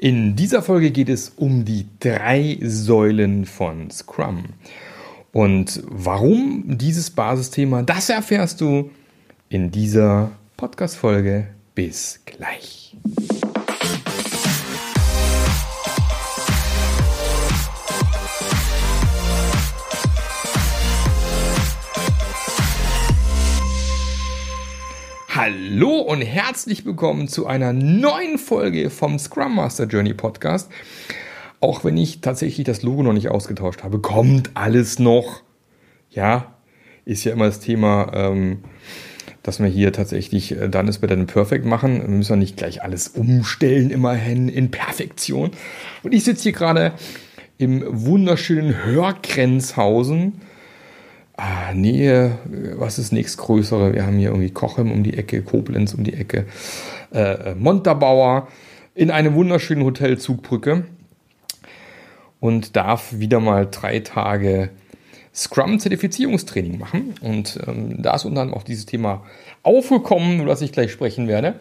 In dieser Folge geht es um die drei Säulen von Scrum. Und warum dieses Basisthema, das erfährst du in dieser Podcast-Folge. Bis gleich. Hallo und herzlich willkommen zu einer neuen Folge vom Scrum Master Journey Podcast. Auch wenn ich tatsächlich das Logo noch nicht ausgetauscht habe, kommt alles noch. Ja, ist ja immer das Thema, ähm, dass wir hier tatsächlich äh, dann ist better than perfect machen. Wir müssen ja nicht gleich alles umstellen, immerhin in Perfektion. Und ich sitze hier gerade im wunderschönen Hörgrenzhausen Ah, Nähe, was ist nächstgrößere? Wir haben hier irgendwie Kochem um die Ecke, Koblenz um die Ecke, äh, Montabaur in einem wunderschönen Hotel Zugbrücke und darf wieder mal drei Tage Scrum-Zertifizierungstraining machen. Und ähm, da ist unter anderem auch dieses Thema aufgekommen, über das ich gleich sprechen werde.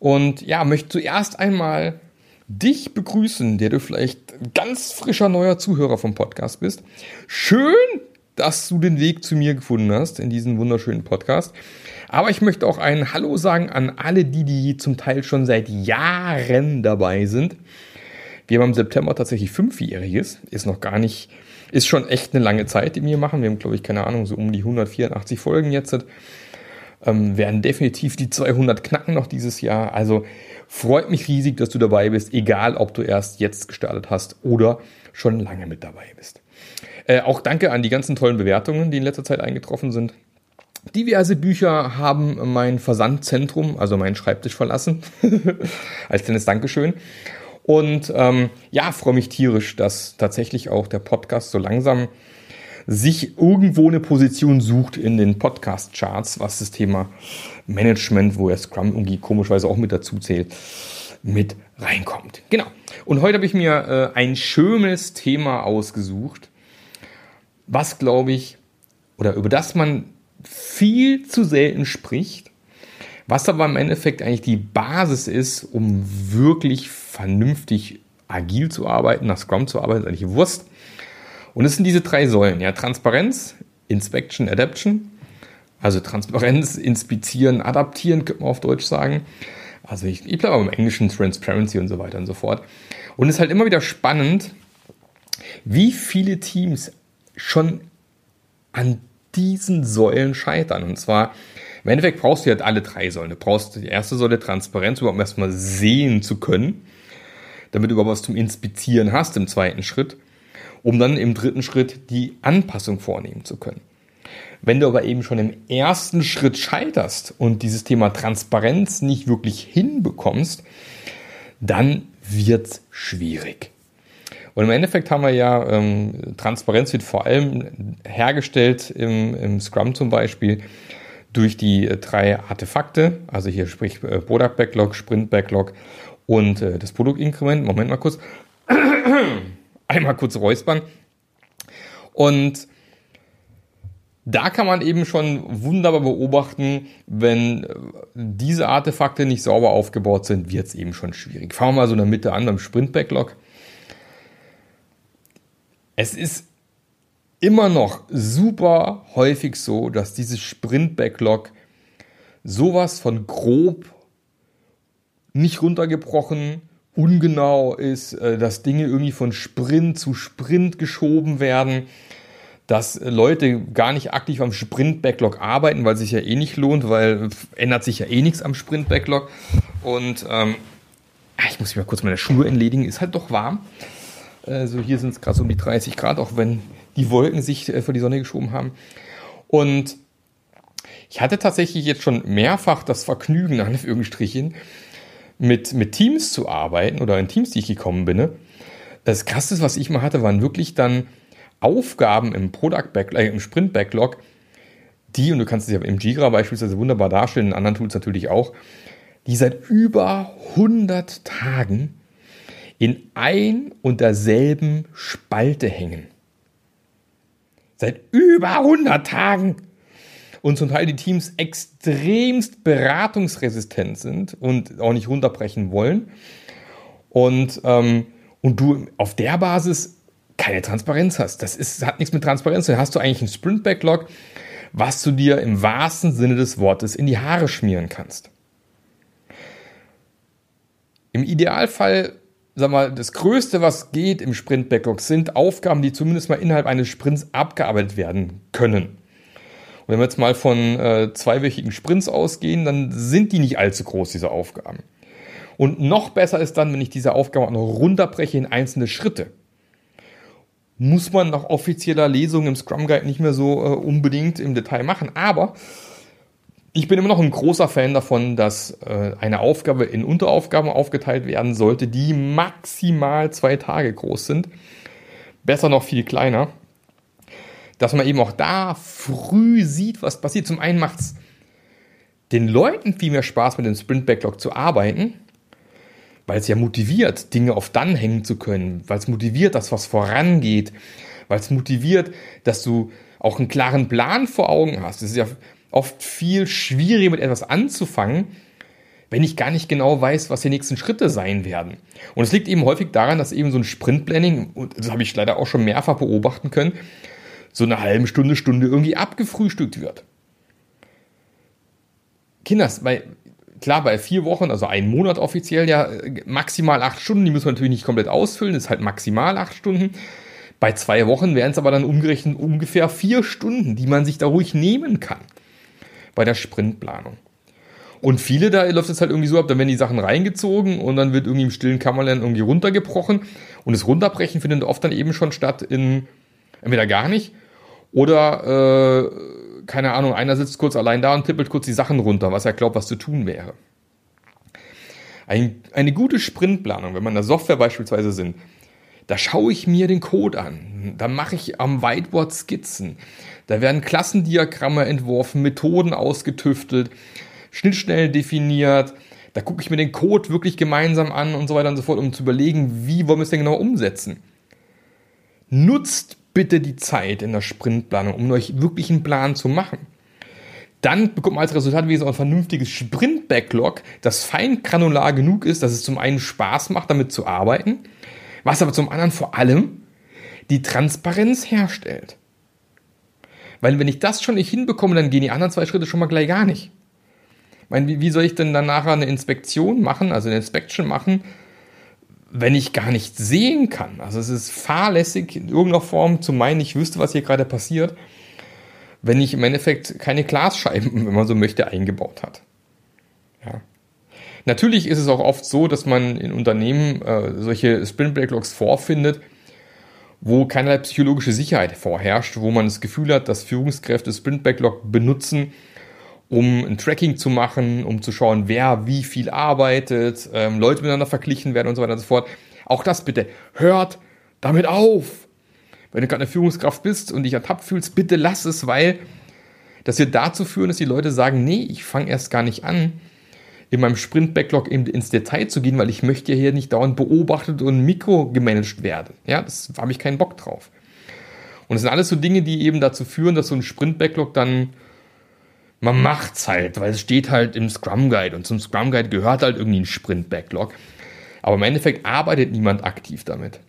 Und ja, möchte zuerst einmal dich begrüßen, der du vielleicht ganz frischer neuer Zuhörer vom Podcast bist. Schön, dass du den Weg zu mir gefunden hast in diesem wunderschönen Podcast. Aber ich möchte auch ein Hallo sagen an alle die, die zum Teil schon seit Jahren dabei sind. Wir haben im September tatsächlich fünfjähriges, ist noch gar nicht, ist schon echt eine lange Zeit, die wir machen. Wir haben, glaube ich, keine Ahnung, so um die 184 Folgen jetzt. Ähm, werden definitiv die 200 knacken noch dieses Jahr. Also freut mich riesig, dass du dabei bist, egal ob du erst jetzt gestartet hast oder schon lange mit dabei bist. Äh, auch danke an die ganzen tollen Bewertungen, die in letzter Zeit eingetroffen sind. Diverse Bücher haben mein Versandzentrum, also meinen Schreibtisch verlassen, als kleines Dankeschön. Und ähm, ja, freue mich tierisch, dass tatsächlich auch der Podcast so langsam sich irgendwo eine Position sucht in den Podcast-Charts, was das Thema Management, wo ja Scrum irgendwie komischweise auch mit dazu zählt, mit reinkommt. Genau. Und heute habe ich mir äh, ein schönes Thema ausgesucht, was glaube ich, oder über das man viel zu selten spricht, was aber im Endeffekt eigentlich die Basis ist, um wirklich vernünftig agil zu arbeiten, nach Scrum zu arbeiten, ist eigentlich Wurst. Und es sind diese drei Säulen, ja, Transparenz, Inspection, Adaption. Also Transparenz, inspizieren, adaptieren, könnte man auf Deutsch sagen. Also ich, ich bleibe beim Englischen Transparency und so weiter und so fort. Und es ist halt immer wieder spannend, wie viele Teams schon an diesen Säulen scheitern. Und zwar, im Endeffekt brauchst du halt alle drei Säulen. Du brauchst die erste Säule Transparenz, überhaupt erstmal sehen zu können, damit du überhaupt was zum Inspizieren hast im zweiten Schritt, um dann im dritten Schritt die Anpassung vornehmen zu können. Wenn du aber eben schon im ersten Schritt scheiterst und dieses Thema Transparenz nicht wirklich hinbekommst, dann wird's schwierig. Und im Endeffekt haben wir ja, ähm, Transparenz wird vor allem hergestellt im, im Scrum zum Beispiel durch die äh, drei Artefakte, also hier sprich äh, Product Backlog, Sprint Backlog und äh, das Produktinkrement. Moment mal kurz. Einmal kurz räuspern. Und da kann man eben schon wunderbar beobachten, wenn äh, diese Artefakte nicht sauber aufgebaut sind, wird es eben schon schwierig. Fangen wir mal so in der Mitte an beim Sprint Backlog es ist immer noch super häufig so, dass dieses Sprint-Backlog sowas von grob nicht runtergebrochen, ungenau ist, äh, dass Dinge irgendwie von Sprint zu Sprint geschoben werden, dass Leute gar nicht aktiv am Sprint-Backlog arbeiten, weil es sich ja eh nicht lohnt, weil ändert sich ja eh nichts am Sprint-Backlog. Und ähm, ich muss mich mal kurz meine Schuhe entledigen, ist halt doch warm. Also hier sind es gerade so um die 30 Grad, auch wenn die Wolken sich äh, vor die Sonne geschoben haben. Und ich hatte tatsächlich jetzt schon mehrfach das Vergnügen, an Anführungsstrichen, mit, mit Teams zu arbeiten oder in Teams, die ich gekommen bin. Das Krasseste, was ich mal hatte, waren wirklich dann Aufgaben im Product Backlog, äh, im Sprint Backlog, die, und du kannst es ja im Jira beispielsweise wunderbar darstellen, in anderen Tools natürlich auch, die seit über 100 Tagen in ein und derselben Spalte hängen. Seit über 100 Tagen. Und zum Teil die Teams extremst beratungsresistent sind und auch nicht runterbrechen wollen. und, ähm, und du auf der Basis keine Transparenz hast. Das ist, hat nichts mit Transparenz. Dann hast du eigentlich einen Sprint-Backlog, was du dir im wahrsten Sinne des Wortes in die Haare schmieren kannst. Im Idealfall, sag mal, das Größte, was geht im Sprint-Backlog, sind Aufgaben, die zumindest mal innerhalb eines Sprints abgearbeitet werden können. Und wenn wir jetzt mal von äh, zweiwöchigen Sprints ausgehen, dann sind die nicht allzu groß, diese Aufgaben. Und noch besser ist dann, wenn ich diese Aufgabe auch noch runterbreche in einzelne Schritte. Muss man nach offizieller Lesung im Scrum Guide nicht mehr so äh, unbedingt im Detail machen. Aber ich bin immer noch ein großer Fan davon, dass äh, eine Aufgabe in Unteraufgaben aufgeteilt werden sollte, die maximal zwei Tage groß sind. Besser noch viel kleiner. Dass man eben auch da früh sieht, was passiert. Zum einen macht es den Leuten viel mehr Spaß, mit dem Sprint Backlog zu arbeiten, weil es ja motiviert, Dinge auf dann hängen zu können, weil es motiviert, dass was vorangeht, weil es motiviert, dass du auch einen klaren Plan vor Augen hast. Es ist ja oft viel schwieriger mit etwas anzufangen, wenn ich gar nicht genau weiß, was die nächsten Schritte sein werden. Und es liegt eben häufig daran, dass eben so ein Sprintplanning, und das habe ich leider auch schon mehrfach beobachten können, so eine halbe Stunde, Stunde irgendwie abgefrühstückt wird. Kinders, bei, klar, bei vier Wochen, also ein Monat offiziell ja maximal acht Stunden, die müssen wir natürlich nicht komplett ausfüllen, ist halt maximal acht Stunden. Bei zwei Wochen wären es aber dann umgerechnet ungefähr vier Stunden, die man sich da ruhig nehmen kann bei der Sprintplanung. Und viele, da läuft es halt irgendwie so ab, dann werden die Sachen reingezogen und dann wird irgendwie im stillen Kammerlern irgendwie runtergebrochen. Und das Runterbrechen findet oft dann eben schon statt in entweder gar nicht oder, äh, keine Ahnung, einer sitzt kurz allein da und tippelt kurz die Sachen runter, was er glaubt, was zu tun wäre. Ein, eine gute Sprintplanung, wenn man in der Software beispielsweise sind, da schaue ich mir den Code an. Da mache ich am Whiteboard Skizzen. Da werden Klassendiagramme entworfen, Methoden ausgetüftelt, Schnittstellen definiert. Da gucke ich mir den Code wirklich gemeinsam an und so weiter und so fort, um zu überlegen, wie wollen wir es denn genau umsetzen. Nutzt bitte die Zeit in der Sprintplanung, um euch wirklich einen Plan zu machen. Dann bekommt man als Resultat wie so ein vernünftiges Sprint-Backlog, das fein granular genug ist, dass es zum einen Spaß macht, damit zu arbeiten, was aber zum anderen vor allem die Transparenz herstellt. Weil wenn ich das schon nicht hinbekomme, dann gehen die anderen zwei Schritte schon mal gleich gar nicht. Ich meine, wie, soll ich denn dann nachher eine Inspektion machen, also eine Inspection machen, wenn ich gar nicht sehen kann? Also es ist fahrlässig in irgendeiner Form zu meinen, ich wüsste, was hier gerade passiert, wenn ich im Endeffekt keine Glasscheiben, wenn man so möchte, eingebaut hat. Ja. Natürlich ist es auch oft so, dass man in Unternehmen äh, solche Sprint Backlogs vorfindet, wo keinerlei psychologische Sicherheit vorherrscht, wo man das Gefühl hat, dass Führungskräfte Sprint Backlog benutzen, um ein Tracking zu machen, um zu schauen, wer wie viel arbeitet, ähm, Leute miteinander verglichen werden und so weiter und so fort. Auch das bitte, hört damit auf. Wenn du gerade eine Führungskraft bist und dich ertappt fühlst, bitte lass es, weil das wird dazu führen, dass die Leute sagen, nee, ich fange erst gar nicht an, in meinem Sprint-Backlog ins Detail zu gehen, weil ich möchte ja hier nicht dauernd beobachtet und mikrogemanagt werden. Ja, das habe ich keinen Bock drauf. Und das sind alles so Dinge, die eben dazu führen, dass so ein Sprint-Backlog dann, man macht's halt, weil es steht halt im Scrum Guide und zum Scrum Guide gehört halt irgendwie ein Sprint-Backlog. Aber im Endeffekt arbeitet niemand aktiv damit.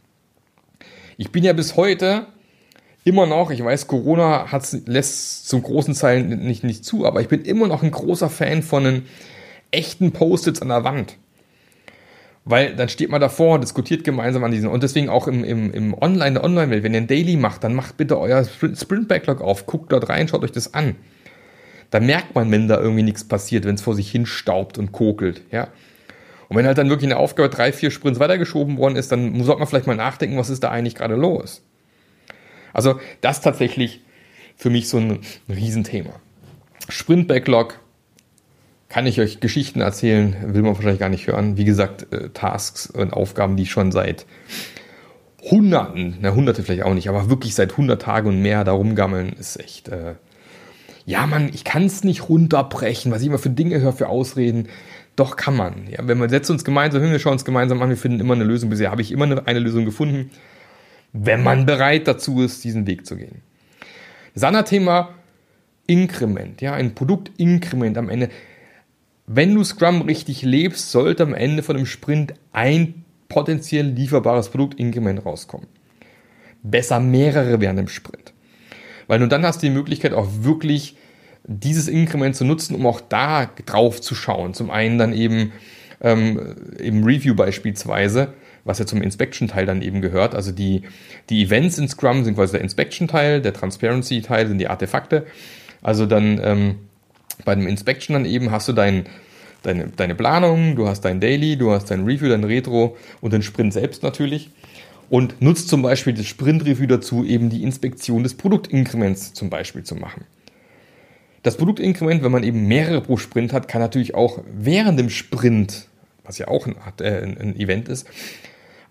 Ich bin ja bis heute immer noch, ich weiß, Corona lässt zum großen Teil nicht, nicht zu, aber ich bin immer noch ein großer Fan von einem echten Post-its an der Wand. Weil dann steht man davor, diskutiert gemeinsam an diesen. Und deswegen auch im, im, im Online, der Online-Welt, wenn ihr ein Daily macht, dann macht bitte euer Sprint-Backlog auf, guckt dort rein, schaut euch das an. Da merkt man, wenn da irgendwie nichts passiert, wenn es vor sich hin staubt und kokelt, ja. Und wenn halt dann wirklich eine Aufgabe drei, vier Sprints weitergeschoben worden ist, dann sollte man vielleicht mal nachdenken, was ist da eigentlich gerade los. Also das tatsächlich für mich so ein Riesenthema. Sprint-Backlog, kann ich euch Geschichten erzählen, will man wahrscheinlich gar nicht hören. Wie gesagt, äh, Tasks und Aufgaben, die schon seit Hunderten, na Hunderte vielleicht auch nicht, aber wirklich seit 100 Tagen und mehr da rumgammeln, ist echt, äh, ja man, ich kann es nicht runterbrechen, was ich immer für Dinge höre, für Ausreden. Doch kann man. Ja, wenn wir setzen uns gemeinsam hin, wir schauen uns gemeinsam an, wir finden immer eine Lösung. Bisher habe ich immer eine, eine Lösung gefunden, wenn man bereit dazu ist, diesen Weg zu gehen. Das andere Thema, Inkrement, ja, ein Produktinkrement am Ende wenn du Scrum richtig lebst, sollte am Ende von einem Sprint ein potenziell lieferbares Produktinkrement rauskommen. Besser mehrere während dem Sprint. Weil nur dann hast du die Möglichkeit auch wirklich dieses Inkrement zu nutzen, um auch da drauf zu schauen. Zum einen dann eben ähm, im Review beispielsweise, was ja zum Inspection-Teil dann eben gehört. Also die, die Events in Scrum sind quasi der Inspection-Teil, der Transparency-Teil sind die Artefakte. Also dann ähm, bei dem Inspection dann eben hast du dein, deine, deine Planung, du hast dein Daily, du hast dein Review, dein Retro und den Sprint selbst natürlich. Und nutzt zum Beispiel das Sprint-Review dazu, eben die Inspektion des Produktinkrements zum Beispiel zu machen. Das Produktinkrement, wenn man eben mehrere pro Sprint hat, kann natürlich auch während dem Sprint, was ja auch ein, äh, ein Event ist,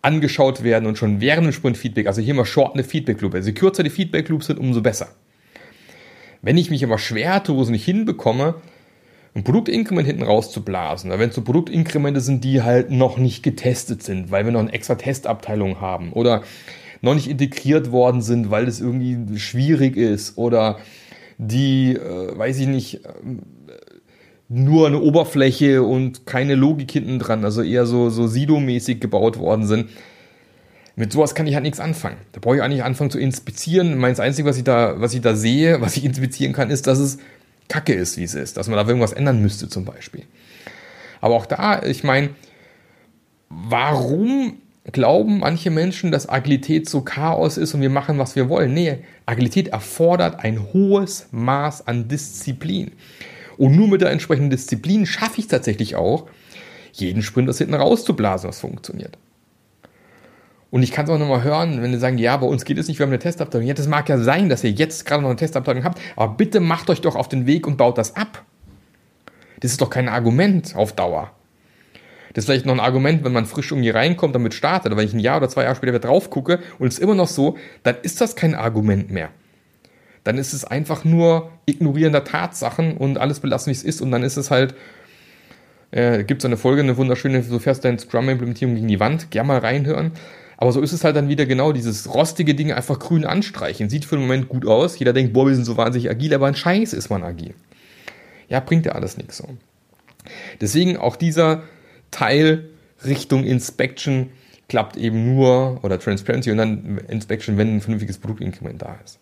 angeschaut werden und schon während dem Sprint Feedback, also hier mal short eine Feedback Loop. Also je kürzer die Feedback Loops sind, umso besser. Wenn ich mich aber schwer tue, es nicht hinbekomme, ein Produktinkrement hinten rauszublasen, wenn es so Produktinkremente sind, die halt noch nicht getestet sind, weil wir noch eine extra Testabteilung haben oder noch nicht integriert worden sind, weil es irgendwie schwierig ist oder die, äh, weiß ich nicht, äh, nur eine Oberfläche und keine Logik hinten dran, also eher so, so Sido-mäßig gebaut worden sind. Mit sowas kann ich halt nichts anfangen. Da brauche ich eigentlich anfangen zu inspizieren. Meins Einzige, was ich da, was ich da sehe, was ich inspizieren kann, ist, dass es Kacke ist, wie es ist. Dass man da irgendwas ändern müsste, zum Beispiel. Aber auch da, ich meine, warum glauben manche Menschen, dass Agilität so Chaos ist und wir machen, was wir wollen. Nee, Agilität erfordert ein hohes Maß an Disziplin. Und nur mit der entsprechenden Disziplin schaffe ich tatsächlich auch, jeden Sprint das hinten rauszublasen, was funktioniert. Und ich kann es auch nochmal hören, wenn sie sagen, ja, bei uns geht es nicht, wir haben eine Testabteilung. Ja, das mag ja sein, dass ihr jetzt gerade noch eine Testabteilung habt, aber bitte macht euch doch auf den Weg und baut das ab. Das ist doch kein Argument auf Dauer. Das ist vielleicht noch ein Argument, wenn man frisch irgendwie reinkommt, damit startet. Aber wenn ich ein Jahr oder zwei Jahre später wieder drauf gucke und es ist immer noch so, dann ist das kein Argument mehr. Dann ist es einfach nur Ignorieren der Tatsachen und alles belassen, wie es ist. Und dann ist es halt, äh, gibt es eine Folge, eine wunderschöne, so fährst deine Scrum-Implementierung gegen die Wand, gerne mal reinhören. Aber so ist es halt dann wieder genau dieses rostige Ding einfach grün anstreichen. Sieht für den Moment gut aus. Jeder denkt, boah, wir sind so wahnsinnig agil, aber ein Scheiß ist man agil. Ja, bringt ja alles nichts so. Deswegen auch dieser Teil Richtung Inspection klappt eben nur, oder Transparency und dann Inspection, wenn ein vernünftiges Produktinkrement da ist.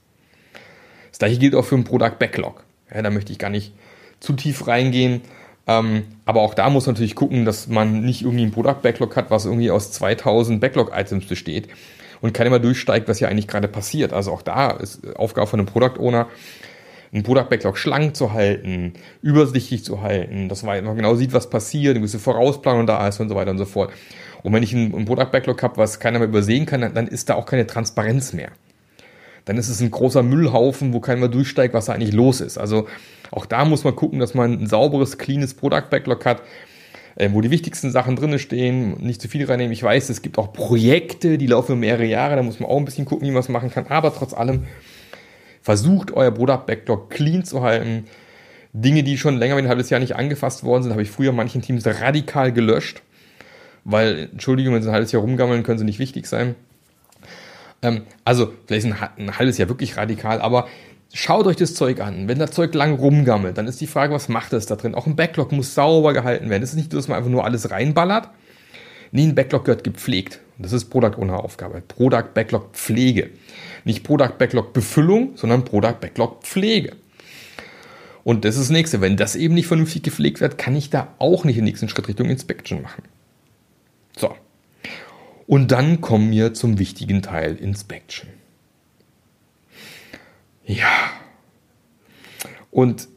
Das gleiche gilt auch für ein Product Backlog. Ja, da möchte ich gar nicht zu tief reingehen. Ähm, aber auch da muss man natürlich gucken, dass man nicht irgendwie ein Product Backlog hat, was irgendwie aus 2000 Backlog-Items besteht und keiner mal durchsteigt, was hier eigentlich gerade passiert. Also auch da ist Aufgabe von einem Product Owner, einen Product Backlog schlank zu halten, übersichtlich zu halten, dass man genau sieht, was passiert, eine gewisse Vorausplanung da ist und so weiter und so fort. Und wenn ich einen, einen Product Backlog habe, was keiner mehr übersehen kann, dann, dann ist da auch keine Transparenz mehr. Dann ist es ein großer Müllhaufen, wo keiner durchsteigt, was da eigentlich los ist. Also auch da muss man gucken, dass man ein sauberes, cleanes Product Backlog hat, äh, wo die wichtigsten Sachen drinne stehen, nicht zu viel reinnehmen. Ich weiß, es gibt auch Projekte, die laufen mehrere Jahre, da muss man auch ein bisschen gucken, wie man es machen kann. Aber trotz allem Versucht euer Product Backlog clean zu halten. Dinge, die schon länger wie ein halbes Jahr nicht angefasst worden sind, habe ich früher manchen Teams radikal gelöscht. Weil, Entschuldigung, wenn sie ein halbes Jahr rumgammeln, können sie nicht wichtig sein. Ähm, also, vielleicht ein, ein halbes Jahr wirklich radikal, aber schaut euch das Zeug an. Wenn das Zeug lang rumgammelt, dann ist die Frage, was macht es da drin? Auch ein Backlog muss sauber gehalten werden. Es ist nicht so, dass man einfach nur alles reinballert. Nee, ein Backlog gehört gepflegt. Das ist Product Owner Aufgabe. Product Backlog Pflege. Nicht Product Backlog Befüllung, sondern Product Backlog Pflege. Und das ist das nächste. Wenn das eben nicht vernünftig gepflegt wird, kann ich da auch nicht den nächsten Schritt Richtung Inspection machen. Und dann kommen wir zum wichtigen Teil Inspection. Ja. Und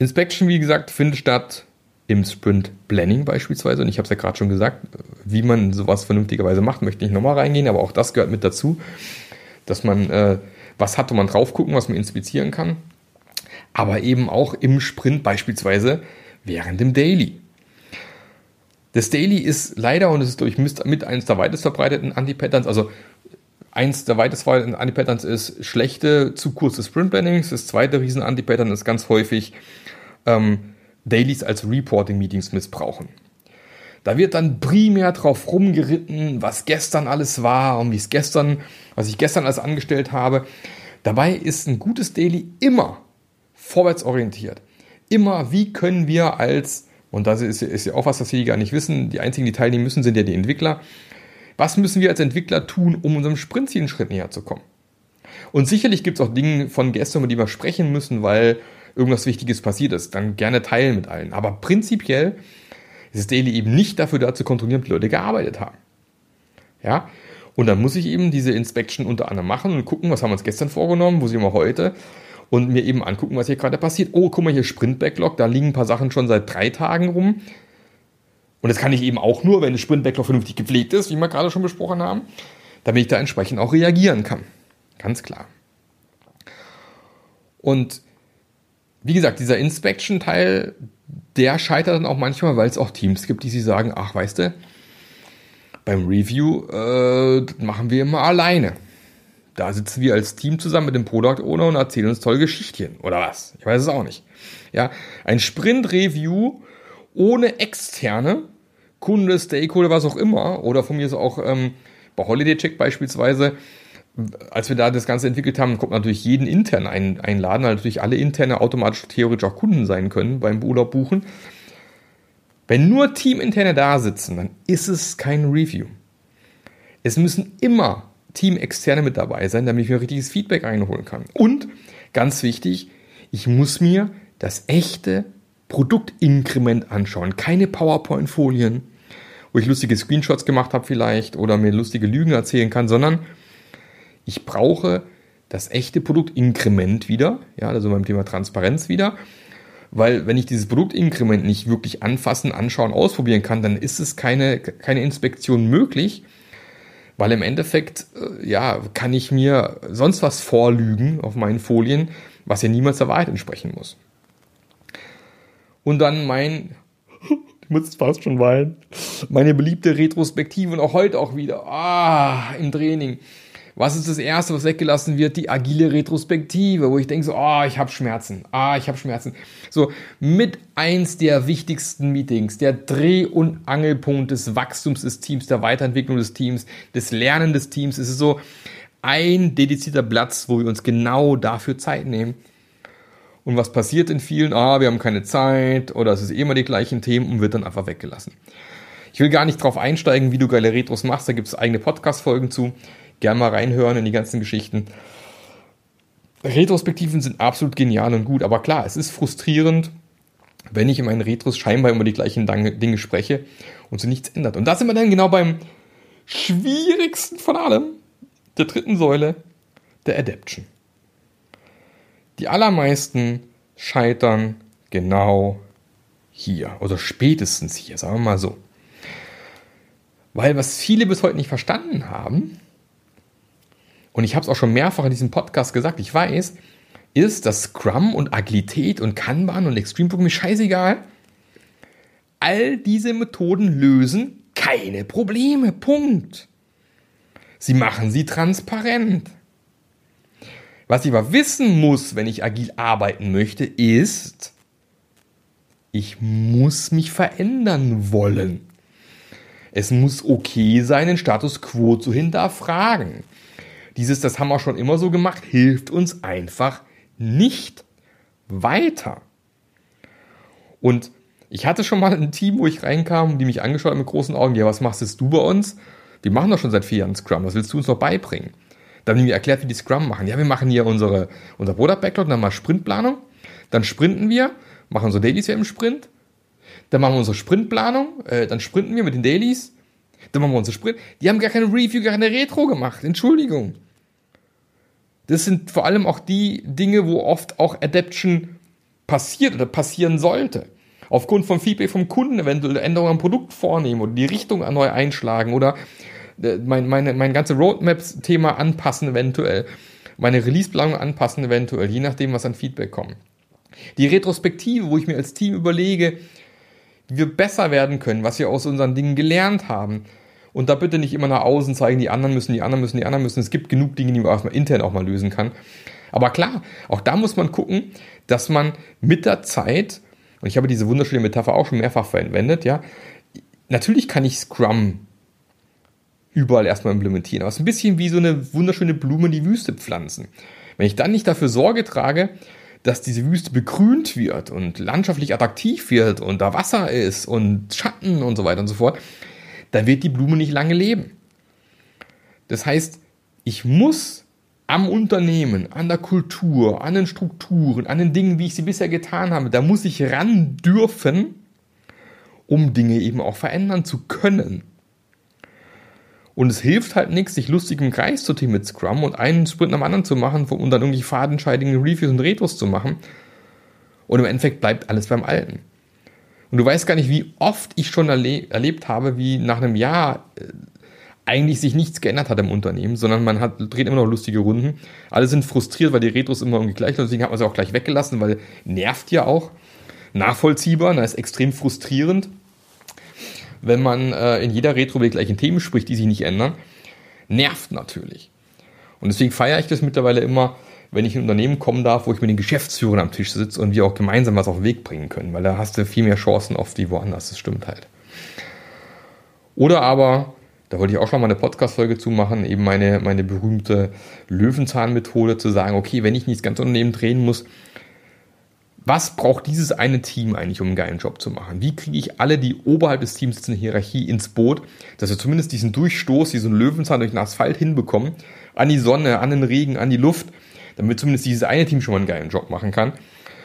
Inspection, wie gesagt, findet statt im Sprint Planning beispielsweise. Und ich habe es ja gerade schon gesagt, wie man sowas vernünftigerweise macht, möchte ich nochmal reingehen, aber auch das gehört mit dazu dass man äh, was hat, wo man drauf gucken, was man inspizieren kann. Aber eben auch im Sprint beispielsweise während dem Daily. Das Daily ist leider, und es ist durch mit eines der weitest verbreiteten Anti-Patterns, also eins der weitest verbreiteten Anti-Patterns ist schlechte, zu kurze Sprint-Plannings. Das zweite Riesen-Anti-Pattern ist ganz häufig ähm, Dailies als Reporting-Meetings missbrauchen. Da wird dann primär drauf rumgeritten, was gestern alles war und wie es gestern, was ich gestern alles angestellt habe. Dabei ist ein gutes Daily immer vorwärtsorientiert. Immer, wie können wir als Und das ist, ist ja auch was, das viele gar nicht wissen. Die einzigen, die teilnehmen müssen, sind ja die Entwickler. Was müssen wir als Entwickler tun, um unserem Sprintziel einen Schritt näher zu kommen? Und sicherlich gibt es auch Dinge von gestern, über die wir sprechen müssen, weil irgendwas Wichtiges passiert ist. Dann gerne teilen mit allen. Aber prinzipiell ist das Daily eben nicht dafür da zu kontrollieren, ob die Leute gearbeitet haben. Ja? Und dann muss ich eben diese Inspection unter anderem machen und gucken, was haben wir uns gestern vorgenommen, wo sind wir heute und mir eben angucken, was hier gerade passiert. Oh, guck mal hier Sprint-Backlog, da liegen ein paar Sachen schon seit drei Tagen rum. Und das kann ich eben auch nur, wenn das Sprint-Backlog vernünftig gepflegt ist, wie wir gerade schon besprochen haben, damit ich da entsprechend auch reagieren kann. Ganz klar. Und wie gesagt, dieser Inspection-Teil, der scheitert dann auch manchmal, weil es auch Teams gibt, die sie sagen, ach, weißt du, beim Review äh, machen wir immer alleine. Da sitzen wir als Team zusammen mit dem Product Owner und erzählen uns tolle Geschichtchen. Oder was? Ich weiß es auch nicht. Ja, ein Sprint-Review ohne externe Kunde, Stakeholder, was auch immer. Oder von mir ist auch ähm, bei Holiday Check beispielsweise, als wir da das Ganze entwickelt haben, kommt natürlich jeden intern ein, einladen, weil natürlich alle interne automatisch theoretisch auch Kunden sein können beim Urlaub buchen. Wenn nur Teaminterne da sitzen, dann ist es kein Review. Es müssen immer Team-Externe mit dabei sein, damit ich mir richtiges Feedback einholen kann. Und ganz wichtig, ich muss mir das echte Produktinkrement anschauen. Keine PowerPoint-Folien, wo ich lustige Screenshots gemacht habe vielleicht oder mir lustige Lügen erzählen kann, sondern ich brauche das echte Produktinkrement wieder, ja, also beim Thema Transparenz wieder, weil wenn ich dieses Produktinkrement nicht wirklich anfassen, anschauen, ausprobieren kann, dann ist es keine, keine Inspektion möglich, weil im Endeffekt, äh, ja, kann ich mir sonst was vorlügen auf meinen Folien, was ja niemals der Wahrheit entsprechen muss. Und dann mein, ich muss fast schon weinen, meine beliebte Retrospektive und auch heute auch wieder, ah, im Training. Was ist das Erste, was weggelassen wird? Die agile Retrospektive, wo ich denke so, ah, oh, ich habe Schmerzen, ah, ich habe Schmerzen. So, mit eins der wichtigsten Meetings, der Dreh- und Angelpunkt des Wachstums des Teams, der Weiterentwicklung des Teams, des Lernen des Teams, ist es so ein dedizierter Platz, wo wir uns genau dafür Zeit nehmen. Und was passiert in vielen? Ah, wir haben keine Zeit oder es ist immer die gleichen Themen und wird dann einfach weggelassen. Ich will gar nicht drauf einsteigen, wie du geile Retros machst, da gibt es eigene Podcast-Folgen zu. Gern mal reinhören in die ganzen Geschichten. Retrospektiven sind absolut genial und gut, aber klar, es ist frustrierend, wenn ich in meinen Retros scheinbar immer die gleichen Dinge spreche und sich nichts ändert. Und da sind wir dann genau beim schwierigsten von allem, der dritten Säule, der Adaption. Die allermeisten scheitern genau hier oder spätestens hier, sagen wir mal so. Weil was viele bis heute nicht verstanden haben, und ich habe es auch schon mehrfach in diesem Podcast gesagt, ich weiß, ist, dass Scrum und Agilität und Kanban und Extreme Programming scheißegal. All diese Methoden lösen keine Probleme. Punkt. Sie machen sie transparent. Was ich aber wissen muss, wenn ich agil arbeiten möchte, ist, ich muss mich verändern wollen. Es muss okay sein, den Status quo zu hinterfragen. Dieses, das haben wir schon immer so gemacht, hilft uns einfach nicht weiter. Und ich hatte schon mal ein Team, wo ich reinkam, die mich angeschaut mit großen Augen, ja, was machst du bei uns? Wir machen doch schon seit vier Jahren Scrum, was willst du uns noch beibringen? Dann haben die mir erklärt, wie die Scrum machen. Ja, wir machen hier unsere, unser Product Backlog, dann mal Sprintplanung, dann sprinten wir, machen unsere Dailies im Sprint, dann machen wir unsere Sprintplanung, äh, dann sprinten wir mit den Dailies, dann machen wir unsere Sprint. Die haben gar keine Review, gar keine Retro gemacht. Entschuldigung. Das sind vor allem auch die Dinge, wo oft auch Adaption passiert oder passieren sollte. Aufgrund von Feedback vom Kunden eventuell Änderungen am Produkt vornehmen oder die Richtung neu einschlagen oder äh, mein, meine, mein ganze Roadmaps-Thema anpassen eventuell. Meine Release-Planung anpassen eventuell, je nachdem, was an Feedback kommt. Die Retrospektive, wo ich mir als Team überlege, wie wir besser werden können, was wir aus unseren Dingen gelernt haben. Und da bitte nicht immer nach außen zeigen, die anderen müssen, die anderen müssen, die anderen müssen. Es gibt genug Dinge, die man erstmal intern auch mal lösen kann. Aber klar, auch da muss man gucken, dass man mit der Zeit, und ich habe diese wunderschöne Metapher auch schon mehrfach verwendet, ja, natürlich kann ich Scrum überall erstmal implementieren, aber es ist ein bisschen wie so eine wunderschöne Blume in die Wüste pflanzen. Wenn ich dann nicht dafür Sorge trage, dass diese Wüste begrünt wird und landschaftlich attraktiv wird und da Wasser ist und Schatten und so weiter und so fort, dann wird die Blume nicht lange leben. Das heißt, ich muss am Unternehmen, an der Kultur, an den Strukturen, an den Dingen, wie ich sie bisher getan habe, da muss ich ran dürfen, um Dinge eben auch verändern zu können. Und es hilft halt nichts, sich lustig im Kreis zu tun mit Scrum und einen Sprint nach dem anderen zu machen und dann irgendwie fadenscheidigen Reviews und Retros zu machen. Und im Endeffekt bleibt alles beim Alten. Und du weißt gar nicht, wie oft ich schon erle erlebt habe, wie nach einem Jahr äh, eigentlich sich nichts geändert hat im Unternehmen, sondern man hat, dreht immer noch lustige Runden. Alle sind frustriert, weil die Retros immer irgendwie gleich sind. Deswegen hat man sie auch gleich weggelassen, weil nervt ja auch. Nachvollziehbar, das ist extrem frustrierend wenn man äh, in jeder Retro über die gleichen Themen spricht, die sich nicht ändern, nervt natürlich. Und deswegen feiere ich das mittlerweile immer, wenn ich in ein Unternehmen kommen darf, wo ich mit den Geschäftsführern am Tisch sitze und wir auch gemeinsam was auf den Weg bringen können, weil da hast du viel mehr Chancen oft wie woanders, das stimmt halt. Oder aber, da wollte ich auch schon mal eine Podcast-Folge zu machen, eben meine, meine berühmte Löwenzahn-Methode zu sagen, okay, wenn ich nicht das ganze Unternehmen drehen muss, was braucht dieses eine Team eigentlich, um einen geilen Job zu machen? Wie kriege ich alle, die oberhalb des Teams sitzen, Hierarchie ins Boot, dass wir zumindest diesen Durchstoß, diesen Löwenzahn durch den Asphalt hinbekommen, an die Sonne, an den Regen, an die Luft, damit zumindest dieses eine Team schon mal einen geilen Job machen kann.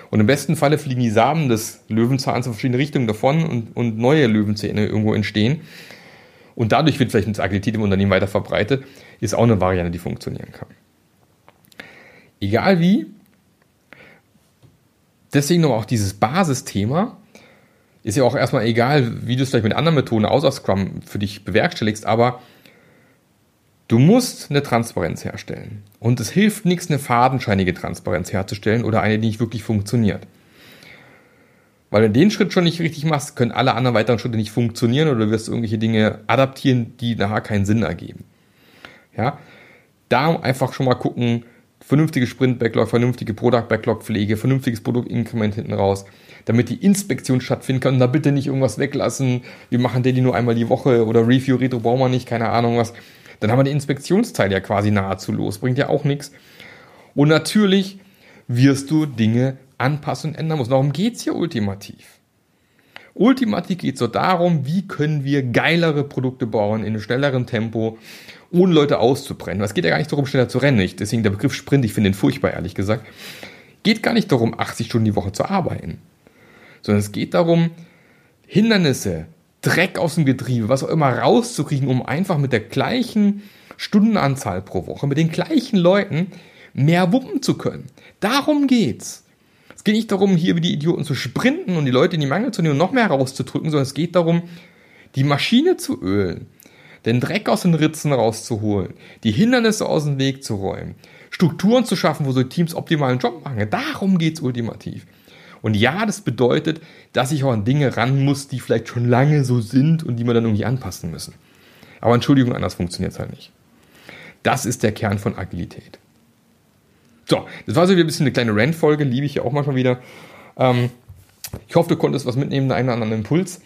Und im besten Falle fliegen die Samen des Löwenzahns in verschiedene Richtungen davon und, und neue Löwenzähne irgendwo entstehen. Und dadurch wird vielleicht eine Agilität im Unternehmen weiter verbreitet, ist auch eine Variante, die funktionieren kann. Egal wie, deswegen noch auch dieses Basisthema. Ist ja auch erstmal egal, wie du es vielleicht mit anderen Methoden außer Scrum für dich bewerkstelligst, aber du musst eine Transparenz herstellen. Und es hilft nichts, eine fadenscheinige Transparenz herzustellen oder eine, die nicht wirklich funktioniert. Weil wenn du den Schritt schon nicht richtig machst, können alle anderen weiteren Schritte nicht funktionieren oder du wirst irgendwelche Dinge adaptieren, die nachher keinen Sinn ergeben. Ja, da einfach schon mal gucken, vernünftige Sprint-Backlog, vernünftige Product-Backlog-Pflege, vernünftiges Produkt-Increment hinten raus, damit die Inspektion stattfinden kann und da bitte nicht irgendwas weglassen, wir machen Daily nur einmal die Woche oder Review, Retro brauchen wir nicht, keine Ahnung was. Dann haben wir die Inspektionsteil ja quasi nahezu los, bringt ja auch nichts. Und natürlich wirst du Dinge anpassen und ändern müssen. Darum geht's hier ultimativ. Ultimativ geht es so darum, wie können wir geilere Produkte bauen in einem schnelleren Tempo ohne Leute auszubrennen. Es geht ja gar nicht darum, schneller zu rennen. Ich, deswegen der Begriff Sprint, ich finde den furchtbar, ehrlich gesagt. Geht gar nicht darum, 80 Stunden die Woche zu arbeiten. Sondern es geht darum, Hindernisse, Dreck aus dem Getriebe, was auch immer rauszukriegen, um einfach mit der gleichen Stundenanzahl pro Woche, mit den gleichen Leuten mehr wuppen zu können. Darum geht's. Es geht nicht darum, hier wie die Idioten zu sprinten und die Leute in die Mangel zu nehmen und noch mehr rauszudrücken, sondern es geht darum, die Maschine zu ölen den Dreck aus den Ritzen rauszuholen, die Hindernisse aus dem Weg zu räumen, Strukturen zu schaffen, wo so Teams optimalen Job machen. Darum geht es ultimativ. Und ja, das bedeutet, dass ich auch an Dinge ran muss, die vielleicht schon lange so sind und die wir dann irgendwie anpassen müssen. Aber Entschuldigung, anders funktioniert es halt nicht. Das ist der Kern von Agilität. So, das war so wieder ein bisschen eine kleine Rant-Folge, liebe ich ja auch manchmal wieder. Ähm, ich hoffe, du konntest was mitnehmen, einen oder anderen Impuls.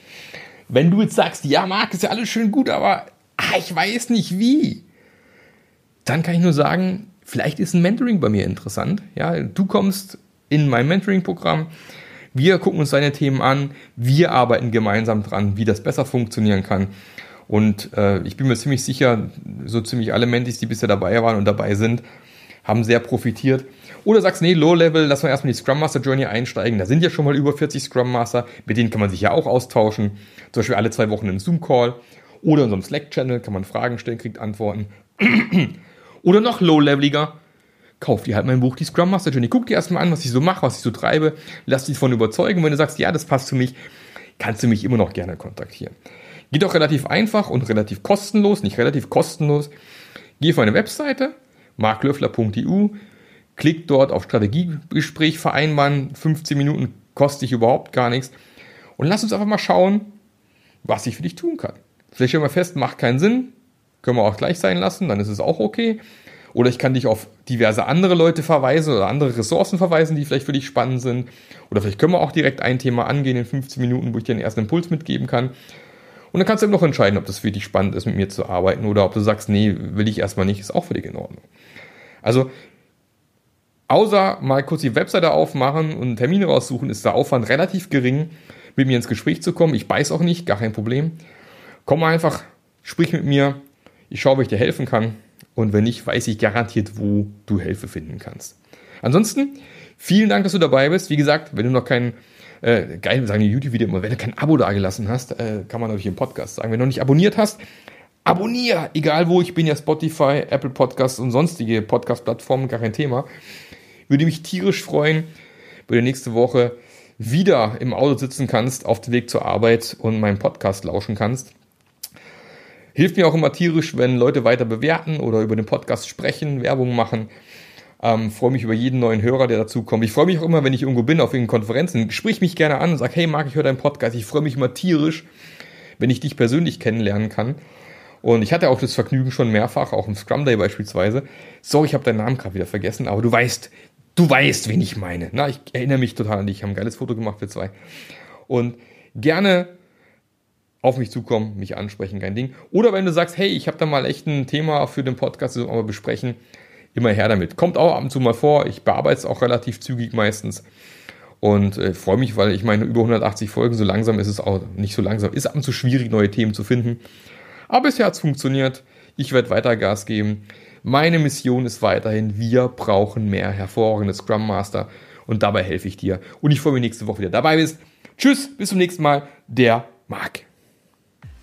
Wenn du jetzt sagst, ja, Marc, ist ja alles schön gut, aber ich weiß nicht wie, dann kann ich nur sagen, vielleicht ist ein Mentoring bei mir interessant. Ja, du kommst in mein Mentoring-Programm. Wir gucken uns deine Themen an. Wir arbeiten gemeinsam dran, wie das besser funktionieren kann. Und äh, ich bin mir ziemlich sicher, so ziemlich alle Mentis, die bisher dabei waren und dabei sind, haben sehr profitiert. Oder sagst, nee, Low Level, lass mal erstmal die Scrum Master Journey einsteigen. Da sind ja schon mal über 40 Scrum Master, mit denen kann man sich ja auch austauschen. Zum Beispiel alle zwei Wochen im Zoom-Call. Oder in unserem Slack-Channel kann man Fragen stellen, kriegt Antworten. Oder noch low-leveliger, kauf dir halt mein Buch, die Scrum Master Journey. Guck dir erstmal an, was ich so mache, was ich so treibe. Lass dich davon überzeugen. Wenn du sagst, ja, das passt für mich, kannst du mich immer noch gerne kontaktieren. Geht auch relativ einfach und relativ kostenlos, nicht relativ kostenlos. Geh auf meine Webseite, marklöffler.eu, klick dort auf Strategiegespräch vereinbaren, 15 Minuten kostet dich überhaupt gar nichts. Und lass uns einfach mal schauen, was ich für dich tun kann. Vielleicht stellen wir fest, macht keinen Sinn, können wir auch gleich sein lassen, dann ist es auch okay. Oder ich kann dich auf diverse andere Leute verweisen oder andere Ressourcen verweisen, die vielleicht für dich spannend sind. Oder vielleicht können wir auch direkt ein Thema angehen in 15 Minuten, wo ich dir den ersten Impuls mitgeben kann. Und dann kannst du eben noch entscheiden, ob das für dich spannend ist, mit mir zu arbeiten oder ob du sagst, nee, will ich erstmal nicht, ist auch für dich in Ordnung. Also Außer mal kurz die Webseite aufmachen und Termine raussuchen, ist der Aufwand relativ gering, mit mir ins Gespräch zu kommen. Ich weiß auch nicht, gar kein Problem. Komm einfach, sprich mit mir. Ich schaue, ob ich dir helfen kann. Und wenn nicht, weiß ich garantiert, wo du Hilfe finden kannst. Ansonsten, vielen Dank, dass du dabei bist. Wie gesagt, wenn du noch kein, äh, geil, sagen die YouTube-Video immer, wenn du kein Abo da gelassen hast, äh, kann man natürlich im Podcast sagen. Wenn du noch nicht abonniert hast, abonniere, egal wo, ich bin ja Spotify, Apple Podcasts und sonstige Podcast-Plattformen, gar kein Thema. Würde mich tierisch freuen, wenn du nächste Woche wieder im Auto sitzen kannst, auf dem Weg zur Arbeit und meinen Podcast lauschen kannst. Hilft mir auch immer tierisch, wenn Leute weiter bewerten oder über den Podcast sprechen, Werbung machen. Ähm, freue mich über jeden neuen Hörer, der dazu kommt. Ich freue mich auch immer, wenn ich irgendwo bin, auf irgendeinen Konferenzen. Sprich mich gerne an und sag, hey Marc, ich höre deinen Podcast. Ich freue mich immer tierisch, wenn ich dich persönlich kennenlernen kann. Und ich hatte auch das Vergnügen schon mehrfach, auch im Scrum Day beispielsweise. Sorry, ich habe deinen Namen gerade wieder vergessen, aber du weißt, du weißt, wen ich meine. Na, ich erinnere mich total an dich. Ich habe ein geiles Foto gemacht für zwei. Und gerne auf mich zukommen, mich ansprechen, kein Ding. Oder wenn du sagst, hey, ich habe da mal echt ein Thema für den Podcast, das wir mal besprechen, immer her damit. Kommt auch ab und zu mal vor. Ich bearbeite es auch relativ zügig meistens. Und äh, freue mich, weil ich meine, über 180 Folgen, so langsam ist es auch nicht so langsam, ist ab und zu schwierig, neue Themen zu finden. Aber bisher hat es funktioniert. Ich werde weiter Gas geben. Meine Mission ist weiterhin, wir brauchen mehr hervorragende Scrum Master und dabei helfe ich dir. Und ich freue mich nächste Woche wieder dabei bist. Tschüss, bis zum nächsten Mal. Der Marc.